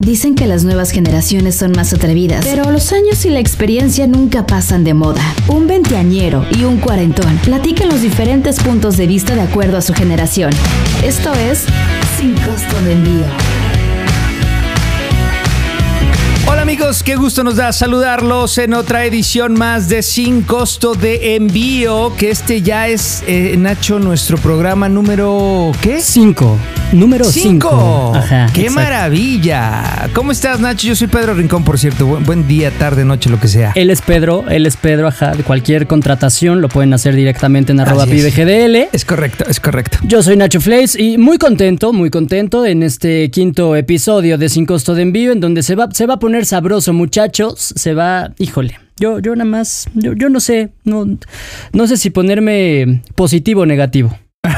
Dicen que las nuevas generaciones son más atrevidas, pero los años y la experiencia nunca pasan de moda. Un veinteañero y un cuarentón platican los diferentes puntos de vista de acuerdo a su generación. Esto es Sin Costo de Envío. Amigos, qué gusto nos da saludarlos en otra edición más de Sin Costo de Envío, que este ya es, eh, Nacho, nuestro programa número... ¿qué? Cinco. Número Cinco. 5. Ajá. ¡Qué exacto. maravilla! ¿Cómo estás, Nacho? Yo soy Pedro Rincón, por cierto. Buen, buen día, tarde, noche, lo que sea. Él es Pedro, él es Pedro, ajá. De cualquier contratación lo pueden hacer directamente en arroba es. pibgdl. Es correcto, es correcto. Yo soy Nacho Flays y muy contento, muy contento en este quinto episodio de Sin Costo de Envío, en donde se va, se va a poner sabroso, muchachos. Se va, híjole. Yo, yo nada más, yo, yo no sé, no, no sé si ponerme positivo o negativo.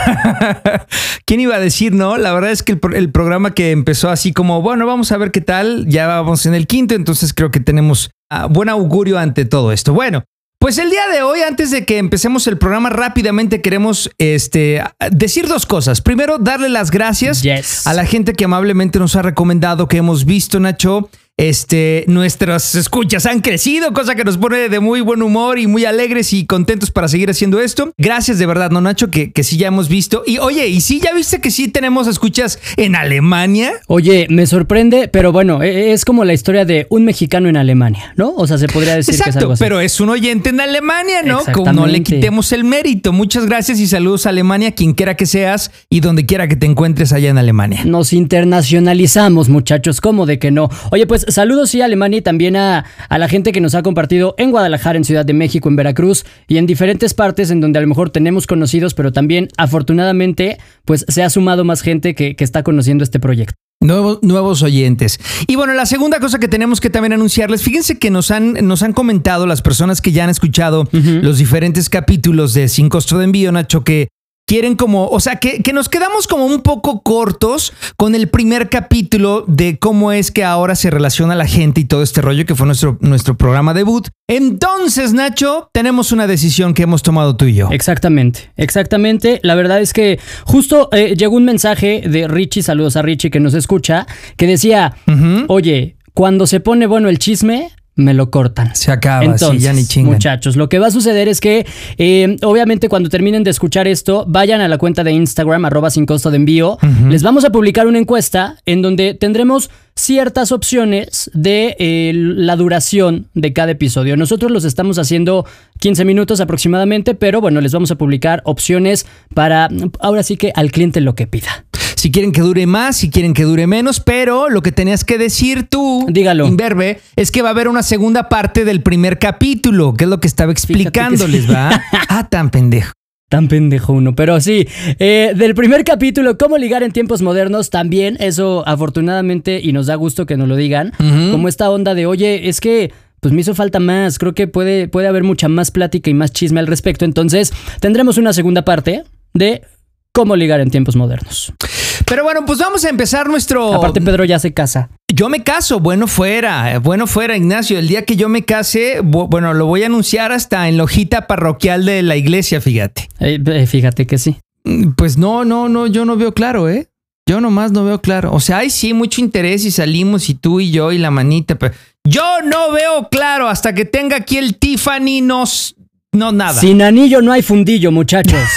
¿Quién iba a decir, no? La verdad es que el, pro- el programa que empezó así como, bueno, vamos a ver qué tal, ya vamos en el quinto, entonces creo que tenemos ah, buen augurio ante todo esto. Bueno, pues el día de hoy, antes de que empecemos el programa, rápidamente queremos este, decir dos cosas. Primero, darle las gracias Yes. a la gente que amablemente nos ha recomendado, que hemos visto, Nacho. Este, nuestras escuchas han crecido, cosa que nos pone de muy buen humor y muy alegres y contentos para seguir haciendo esto. Gracias de verdad, ¿no, Nacho? Que, que sí ya hemos visto. Y oye, ¿y sí ya viste que sí tenemos escuchas en Alemania? Oye, me sorprende, pero bueno, e- es como la historia de un mexicano en Alemania, ¿no? O sea, se podría decir que es algo así. pero es un oyente en Alemania, ¿no? Como no le quitemos el mérito. Muchas gracias y saludos a Alemania, quien quiera que seas y donde quiera que te encuentres allá en Alemania. Nos internacionalizamos, muchachos, ¿cómo de que no? Oye, pues saludos sí a Alemania y también a, a la gente que nos ha compartido en Guadalajara, en Ciudad de México, en Veracruz y en diferentes partes en donde a lo mejor tenemos conocidos, pero también afortunadamente pues se ha sumado más gente que, que está conociendo este proyecto. Nuevos, nuevos oyentes. Y bueno, la segunda cosa que tenemos que también anunciarles, fíjense que nos han, nos han comentado las personas que ya han escuchado los diferentes capítulos de Sin Costo de Envío, Nacho, que quieren como, o sea, que, que nos quedamos como un poco cortos con el primer capítulo de cómo es que ahora se relaciona la gente y todo este rollo que fue nuestro, nuestro programa debut. Entonces, Nacho, tenemos una decisión que hemos tomado tú y yo. Exactamente, exactamente. La verdad es que justo eh, llegó un mensaje de Richie, saludos a Richie que nos escucha, que decía, oye, cuando se pone bueno el chisme, me lo cortan. Se acaba, sí, Entonces, ya ni chingan. muchachos, lo que va a suceder es que, eh, obviamente, cuando terminen de escuchar esto, vayan a la cuenta de Instagram, arroba sin costo de envío. Les vamos a publicar una encuesta en donde tendremos ciertas opciones de eh, la duración de cada episodio. Nosotros los estamos haciendo 15 minutos aproximadamente, pero bueno, les vamos a publicar opciones para, ahora sí que al cliente lo que pida. Si quieren que dure más, si quieren que dure menos, pero lo que tenías que decir tú, Dígalo. Inverbe, es que va a haber una segunda parte del primer capítulo, que es lo que estaba que sí. explicándoles, ¿va? Ah, tan pendejo. Tan pendejo uno, pero sí, eh, del primer capítulo, cómo ligar en tiempos modernos, también eso afortunadamente y nos da gusto que nos lo digan, como esta onda de, oye, es que pues me hizo falta más, creo que puede, puede haber mucha más plática y más chisme al respecto, entonces tendremos una segunda parte de cómo ligar en tiempos modernos. Pero bueno, pues vamos a empezar nuestro. Aparte Pedro ya se casa. Yo me caso, bueno fuera, bueno fuera, Ignacio. El día que yo me case, bu- bueno, lo voy a anunciar hasta en la hojita parroquial de la iglesia, fíjate. Eh, eh, fíjate que sí. Mm, Pues no, no, no, yo no veo claro, ¿eh? Yo nomás no veo claro. O sea, hay sí mucho interés y salimos y tú y yo y la manita, pero yo no veo claro hasta que tenga aquí el Tiffany nos no nada. Sin anillo no hay fundillo, muchachos.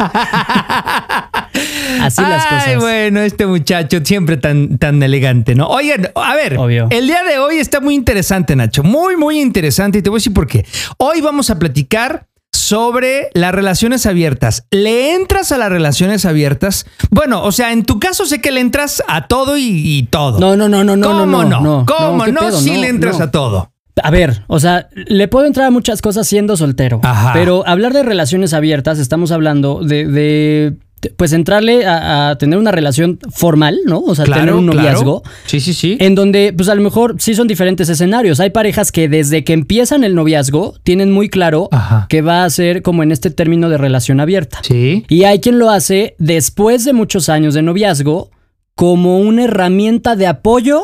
Así las Ay, cosas. bueno, este muchacho siempre tan, tan elegante, ¿no? Oigan, a ver, Obvio. el día de hoy está muy interesante, Nacho. Muy, muy interesante. Y te voy a decir por qué. Hoy vamos a platicar sobre las relaciones abiertas. ¿Le entras a las relaciones abiertas? Bueno, o sea, en tu caso sé que le entras a todo y, y todo. No, no, no, no, no, ¿Cómo no, no? no, ¿Cómo no, ¿qué no? No, le entras a todo. A ver, o sea, le puedo entrar a muchas cosas siendo soltero. Ajá. Pero hablar de relaciones abiertas, estamos hablando de, de, pues entrarle a, a tener una relación formal, ¿no? O sea, tener un noviazgo. claro. Sí, sí, sí. En donde, pues a lo mejor sí son diferentes escenarios. Hay parejas que desde que empiezan el noviazgo tienen muy claro Ajá. que va a ser como en este término de relación abierta. Sí. Y hay quien lo hace después de muchos años de noviazgo como una herramienta de apoyo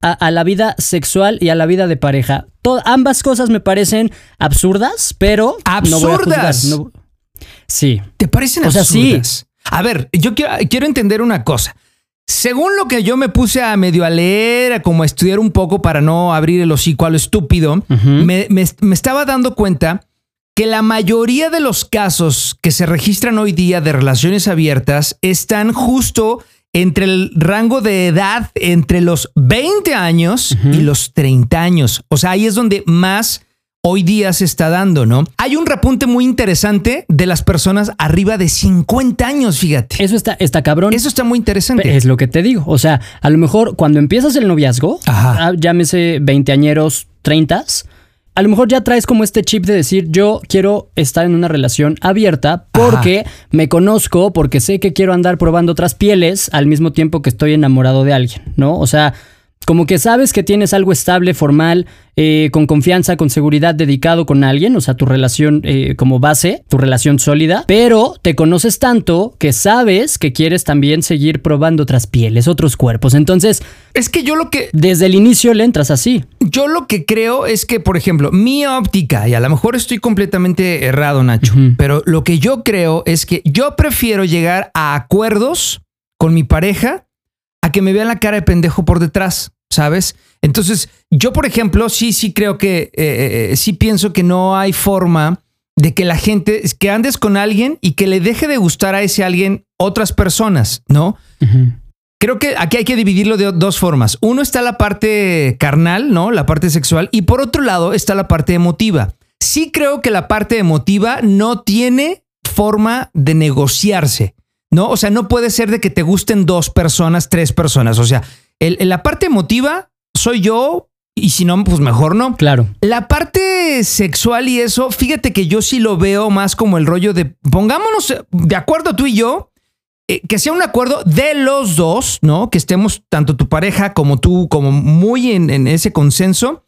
a, a la vida sexual y a la vida de pareja. Ambas cosas me parecen absurdas, pero no voy a juzgar, ¿Absurdas? no- sí. ¿Te parecen O sea, sí. absurdas? A ver, yo quiero, quiero entender una cosa. según lo que yo me puse a medio a leer, a como a estudiar un poco para no abrir el hocico a lo estúpido, me, me- me estaba dando cuenta que la mayoría de los casos que se registran hoy día de relaciones abiertas están justo entre el rango de edad entre los 20 años y los 30 años. O sea, ahí es donde más hoy día se está dando, ¿no? Hay un repunte muy interesante de las personas arriba de 50 años, fíjate. Eso está, está cabrón. Eso está muy interesante. Es lo que te digo. O sea, a lo mejor cuando empiezas el noviazgo, Ajá. ah, llámese veinteañeros, treintas, a lo mejor ya traes como este chip de decir, yo quiero estar en una relación abierta porque me conozco, porque sé que quiero andar probando otras pieles al mismo tiempo que estoy enamorado de alguien, ¿no? O sea, como que sabes que tienes algo estable, formal, eh, con confianza, con seguridad, dedicado con alguien, o sea, tu relación eh, como base, tu relación sólida, pero te conoces tanto que sabes que quieres también seguir probando otras pieles, otros cuerpos. Entonces, Es que yo lo que desde el inicio le entras así. yo lo que creo es que, por ejemplo, mi óptica, y a lo mejor estoy completamente errado, Nacho, pero lo que yo creo es que yo prefiero llegar a acuerdos con mi pareja a que me vean la cara de pendejo por detrás, ¿sabes? Entonces, yo, por ejemplo, sí, sí creo que, eh, eh, sí pienso que no hay forma de que la gente, que andes con alguien y que le deje de gustar a ese alguien otras personas, ¿no? Creo que aquí hay que dividirlo de dos formas. Uno está la parte carnal, ¿no? La parte sexual. Y por otro lado está la parte emotiva. Sí creo que la parte emotiva no tiene forma de negociarse, ¿no? O sea, no puede ser de que te gusten dos personas, tres personas. O sea, el- la parte emotiva soy yo y si no, pues mejor no. Claro. La parte sexual y eso, fíjate que yo sí lo veo más como el rollo de pongámonos de acuerdo tú y yo, eh, que sea un acuerdo de los dos, ¿no? Que estemos tanto tu pareja como tú, como muy en, en ese consenso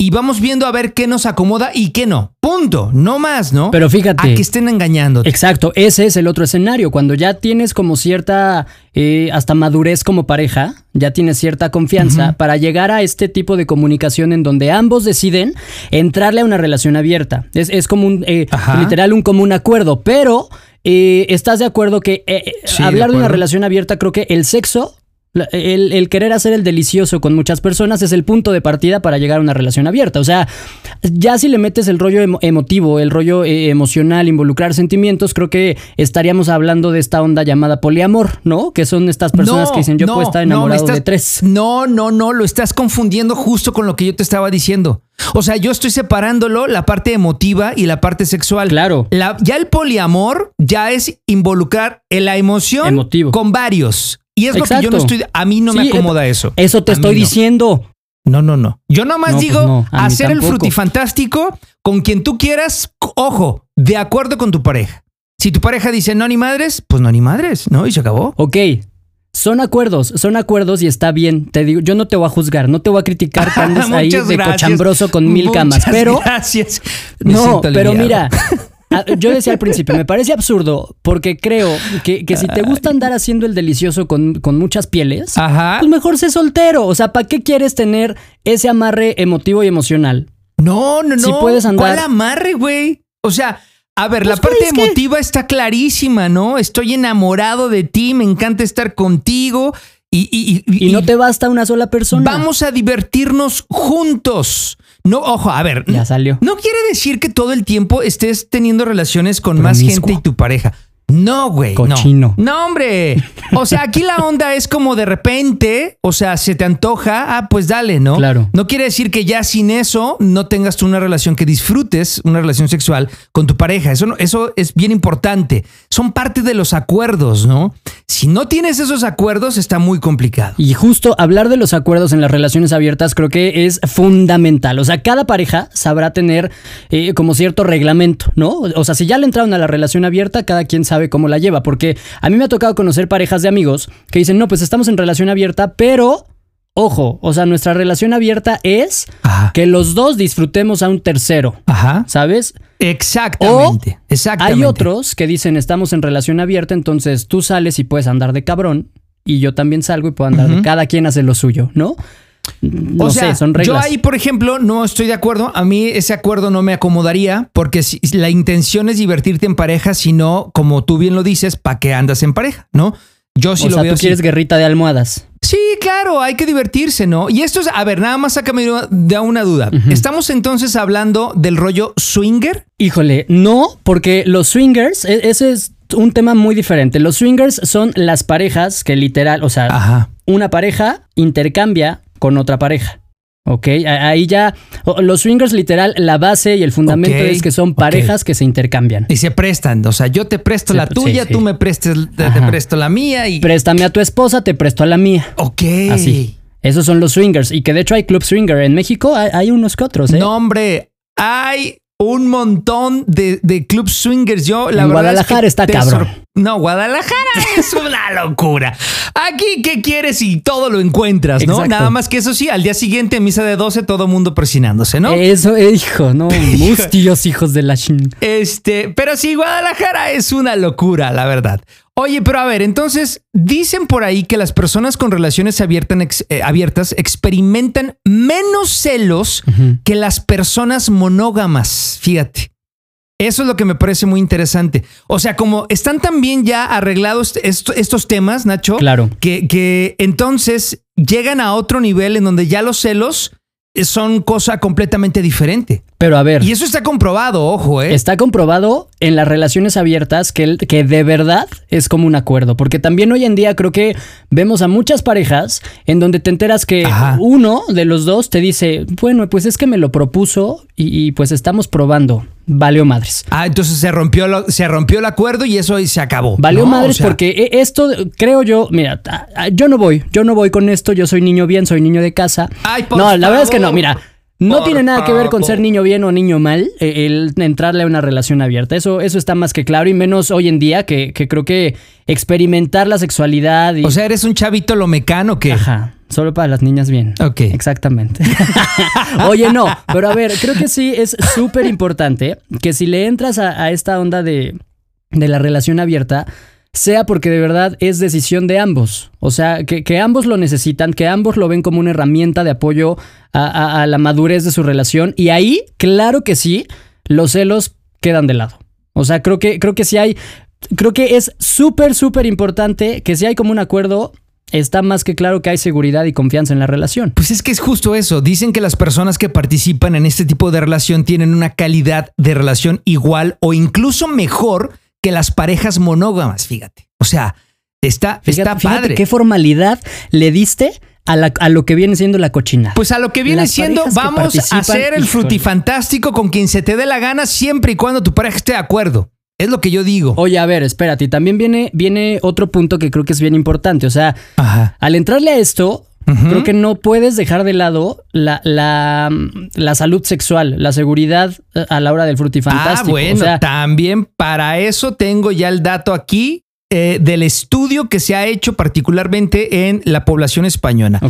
y vamos viendo a ver qué nos acomoda y qué no. Punto, no más, ¿no? Pero fíjate. A que estén engañando. Exacto, ese es el otro escenario. Cuando ya tienes como cierta, eh, hasta madurez como pareja, ya tienes cierta confianza para llegar a este tipo de comunicación en donde ambos deciden entrarle a una relación abierta. Es, es como un, eh, literal, un común acuerdo, pero eh, estás de acuerdo que eh, eh, de hablar de, una relación abierta, creo que el sexo. La- El, el querer hacer el delicioso con muchas personas es el punto de partida para llegar a una relación abierta. O sea, ya si le metes el rollo emo- emotivo, el rollo eh, emocional, involucrar sentimientos, creo que estaríamos hablando de esta onda llamada poliamor, ¿no? Que son estas personas que dicen yo puedo estar enamorado estás- de tres. No, no, no, lo estás confundiendo justo con lo que yo te estaba diciendo. O sea, yo estoy separándolo la parte emotiva y la parte sexual. Claro. La- ya el poliamor ya es involucrar en la emoción Emotivo. con varios. Y es lo que yo no estoy. A mí no me acomoda eso. Eso te A estoy no. diciendo. No, no, no. Yo nomás No, pues digo no, a mí hacer el frutifantástico con quien tú quieras, ojo, de acuerdo con tu pareja. Si tu pareja dice no ni madres, pues no ni madres, ¿no? Y se acabó. Ok. Son acuerdos, son acuerdos y está bien. Te digo, yo no te voy a juzgar, no te voy a criticar que andes ahí de gracias. cochambroso con mil camas. Pero Gracias. Me No, pero mira, yo decía al principio, me parece absurdo porque creo que, que si te gusta andar haciendo el delicioso con, con muchas pieles, Ajá. pues mejor sé soltero. O sea, ¿para qué quieres tener ese amarre emotivo y emocional? No, no, no. Si puedes andar- ¿Cuál amarre, güey? O sea, a ver, la Pues, parte que- emotiva está clarísima, ¿no? Estoy enamorado de ti, me encanta estar contigo y, y, y- Y no te basta una sola persona. vamos a divertirnos juntos. No, ojo, a ver. Ya salió. No quiere decir que todo el tiempo estés teniendo relaciones con más gente y tu pareja. No, güey. no. Cochino. No, hombre. O sea, aquí la onda es como de repente, o sea, se te antoja, ah, pues dale, ¿no? Claro. No quiere decir que ya sin eso no tengas tú una relación que disfrutes, una relación sexual con tu pareja. Eso, no- eso es bien importante. Son parte de los acuerdos, ¿no? Si no tienes esos acuerdos, está muy complicado. Y justo hablar de los acuerdos en las relaciones abiertas creo que es fundamental. O sea, cada pareja sabrá tener eh, como cierto reglamento, ¿no? O sea, si ya le entraron a la relación abierta, cada quien sabe cómo la lleva. Porque a mí me ha tocado conocer parejas de amigos que dicen, no, pues estamos en relación abierta, pero... Ojo, o sea, nuestra relación abierta es Ajá. que los dos disfrutemos a un tercero, Ajá. ¿sabes? Exactamente. exactamente. Hay otros que dicen estamos en relación abierta, entonces tú sales y puedes andar de cabrón y yo también salgo y puedo andar de cada quien hace lo suyo, ¿no? No o sea, sé, son yo reglas. ahí, por ejemplo, no estoy de acuerdo. A mí ese acuerdo no me acomodaría porque si, la intención es divertirte en pareja, sino, como tú bien lo dices, ¿para qué andas en pareja? ¿No? Yo sí o lo sea, veo tú así. quieres guerrita de almohadas. Sí, claro, hay que divertirse, ¿no? Y esto es, a ver, nada más sácame de una duda. ¿Estamos entonces hablando del rollo swinger? Híjole, no, porque los swingers, e- ese es un tema muy diferente. Los swingers son las parejas que literal, o sea, Ajá. una pareja intercambia con otra pareja. Ok, ahí ya, los swingers literal, la base y el fundamento es que son parejas que se intercambian. Y se prestan, o sea, yo te presto Se la tuya, sí, sí. tú me prestes, te, presto la mía y... Préstame a tu esposa, te presto a la mía. ok. Así. Esos son los swingers. Y que de hecho hay club swinger. En México hay, hay unos que otros, ¿eh? No, hombre, hay un montón de, de club swingers. Yo, la En verdad. Guadalajara es que está cabrón. No, Guadalajara es una locura. Aquí, ¿qué quieres? Y todo lo encuentras, ¿no? Exacto. Nada más que eso sí, al día siguiente, misa de 12, todo mundo persinándose, ¿no? Eso, eh, hijo, no. Mustios hijos de la chin. Este, pero sí, Guadalajara es una locura, la verdad. Oye, pero a ver, entonces dicen por ahí que las personas con relaciones ex- eh, abiertas experimentan menos celos que las personas monógamas. Fíjate. Eso es lo que me parece muy interesante. O sea, como están también ya arreglados est- estos temas, Nacho, Claro. que, que entonces llegan a otro nivel en donde ya los celos son cosa completamente diferente. Pero a ver. Y eso está comprobado, ojo, ¿eh? Está comprobado en las relaciones abiertas que, que de verdad es como un acuerdo, porque también hoy en día creo que vemos a muchas parejas en donde te enteras que Ajá. uno de los dos te dice, bueno, pues es que me lo propuso y, y, pues estamos probando, valió madres. Ah, entonces se rompió, lo- se rompió el acuerdo y eso se acabó. Valió ¿no? madres O sea, porque e- esto, creo yo, mira, yo no voy, yo no voy con esto, yo soy niño bien, soy niño de casa. Ay, por no, la verdad es que no, mira, no Por tiene nada que ver con ser niño bien o niño mal, eh, el entrarle a una relación abierta. Eso, eso está más que claro y menos hoy en día que, que creo que experimentar la sexualidad y... O sea, eres un chavito lo mecano que. Ajá, solo para las niñas bien. Ok. Exactamente. Oye, no, pero a ver, creo que sí es súper importante que si le entras a, a esta onda de, de la relación abierta, sea porque de verdad es decisión de ambos. O sea, que, que ambos lo necesitan, que ambos lo ven como una herramienta de apoyo a, a- la madurez de su relación. Y ahí, claro que sí, los celos quedan de lado. O sea, creo que, creo que sí hay. Creo que es súper, súper importante que si hay como un acuerdo, está más que claro que hay seguridad y confianza en la relación. Pues es que es justo eso. Dicen que las personas que participan en este tipo de relación tienen una calidad de relación igual o incluso mejor que las parejas monógamas, fíjate. O sea, está, Fíjate, está fíjate padre. qué formalidad le diste a, la- a lo que viene siendo la cochina. Pues a lo que viene Las siendo, vamos a hacer el frutifantástico con quien se te dé la gana siempre y cuando tu pareja esté de acuerdo. Es lo que yo digo. Oye, a ver, espérate, también viene, viene otro punto que creo que es bien importante. O sea, Ajá. al entrarle a esto, Creo que no puedes dejar de lado la, la, la salud sexual, la seguridad eh, a la hora del Ah, frutifantástico. bueno, o sea, también para eso tengo ya el dato aquí eh, del estudio que se ha hecho particularmente en la población española.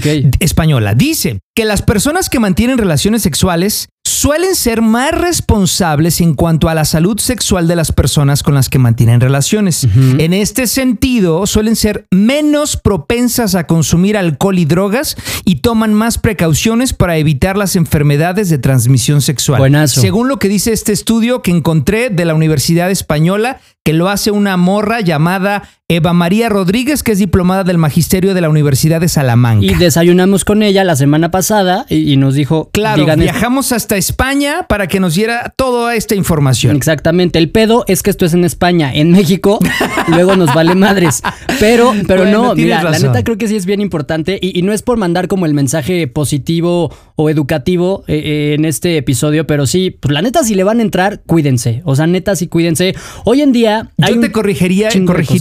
Española. Dice que las personas que mantienen relaciones sexuales suelen ser más responsables en cuanto a la salud sexual de las personas con las que mantienen relaciones. En este sentido, suelen ser menos propensas a consumir alcohol y drogas y toman más precauciones para evitar las enfermedades de transmisión sexual. Buenazo. Según lo que dice este estudio que encontré de la Universidad Española, que lo hace una morra llamada Eva María Rodríguez, que es diplomada del Magisterio de la Universidad de Salamanca. y desayunamos con ella la semana pasada y, y nos dijo, Claro, viajamos hasta España para que nos diera toda esta información. Exactamente. El pedo es que esto es en España. En México, luego nos vale madres. Pero, pero Bueno, no, mira, la neta creo que sí es bien importante. Y, y no es por mandar como el mensaje positivo o educativo eh, eh, en este episodio, pero sí, pues la neta, si le van a entrar, cuídense. O sea, neta, sí, cuídense. Hoy en día. hay Yo te corrigiría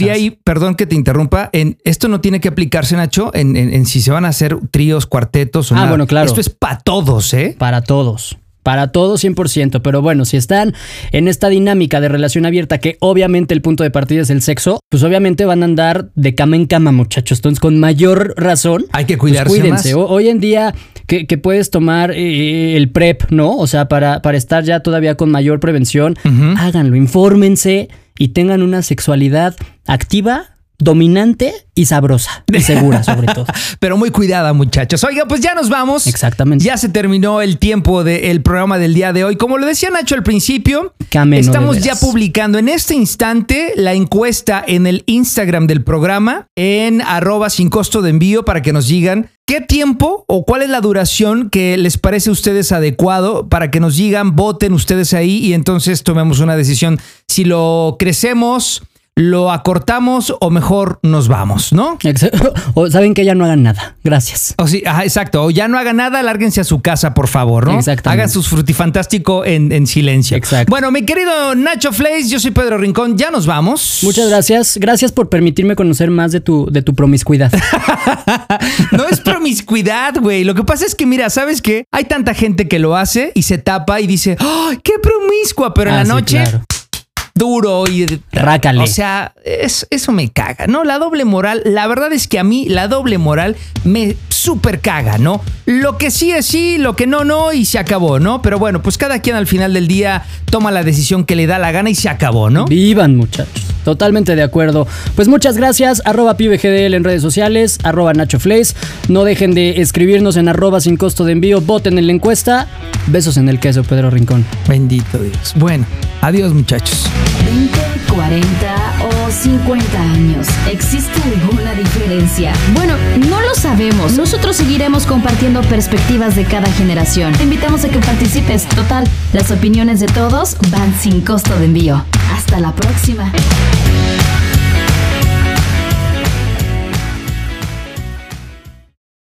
cosas. ahí, perdón que te interrumpa, en esto no tiene que aplicarse, Nacho, en, en- en si se van a hacer tríos, cuartetos o Ah, nada. bueno, claro. Esto es para todos, ¿eh? Para todos. Para todos 100%. Pero bueno, si están en esta dinámica de relación abierta, que obviamente el punto de partida es el sexo, pues obviamente van a andar de cama en cama, muchachos. Entonces, con mayor razón. Hay que pues cuidarse cuídense. más. Hoy en día que, que puedes tomar eh, el PrEP, ¿no? O sea, para, para estar ya todavía con mayor prevención, háganlo, infórmense y tengan una sexualidad activa dominante y sabrosa. Y segura, sobre todo. Pero muy cuidada, muchachos. Oiga, pues ya nos vamos. Exactamente. Ya se terminó el tiempo del programa del día de hoy. Como lo decía Nacho al principio, estamos ya publicando en este instante la encuesta en el Instagram del programa, en arroba sin costo de envío, para que nos digan qué tiempo o cuál es la duración que les parece a ustedes adecuado para que nos digan, voten ustedes ahí y entonces tomemos una decisión si lo crecemos. Lo acortamos o mejor nos vamos, ¿no? O saben que ya no hagan nada. Gracias. O sí, ajá, exacto. O ya no haga nada, lárguense a su casa, por favor, ¿no? Exactamente. Hagan sus frutifantástico en, en silencio. Exacto. Bueno, mi querido Nacho Flays, yo soy Pedro Rincón, ya nos vamos. Muchas gracias. Gracias por permitirme conocer más de tu, de tu promiscuidad. No es promiscuidad, güey. Lo que pasa es que, mira, ¿sabes qué? Hay tanta gente que lo hace y se tapa y dice, ¡ay, qué promiscua! Pero en Ah, la sí, noche, claro. Duro y... Rácale. O sea, es- eso me caga, ¿no? La doble moral, la verdad es que a mí la doble moral me súper caga, ¿no? Lo que sí es sí, lo que no, no, y se acabó, ¿no? Pero bueno, pues cada quien al final del día toma la decisión que le da la gana y se acabó, ¿no? Vivan, muchachos. Totalmente de acuerdo. Pues muchas gracias. Arroba pibegdl en redes sociales. Arroba Nacho Flays. No dejen de escribirnos en arroba sin costo de envío. Voten en la encuesta. Besos en el queso, Pedro Rincón. Bendito Dios. Bueno, adiós muchachos. 20, 40 o 50 años. ¿Existe alguna diferencia? Bueno, no lo sabemos. Nosotros seguiremos compartiendo perspectivas de cada generación. Te invitamos a que participes. Total, las opiniones de todos van sin costo de envío. Hasta la próxima.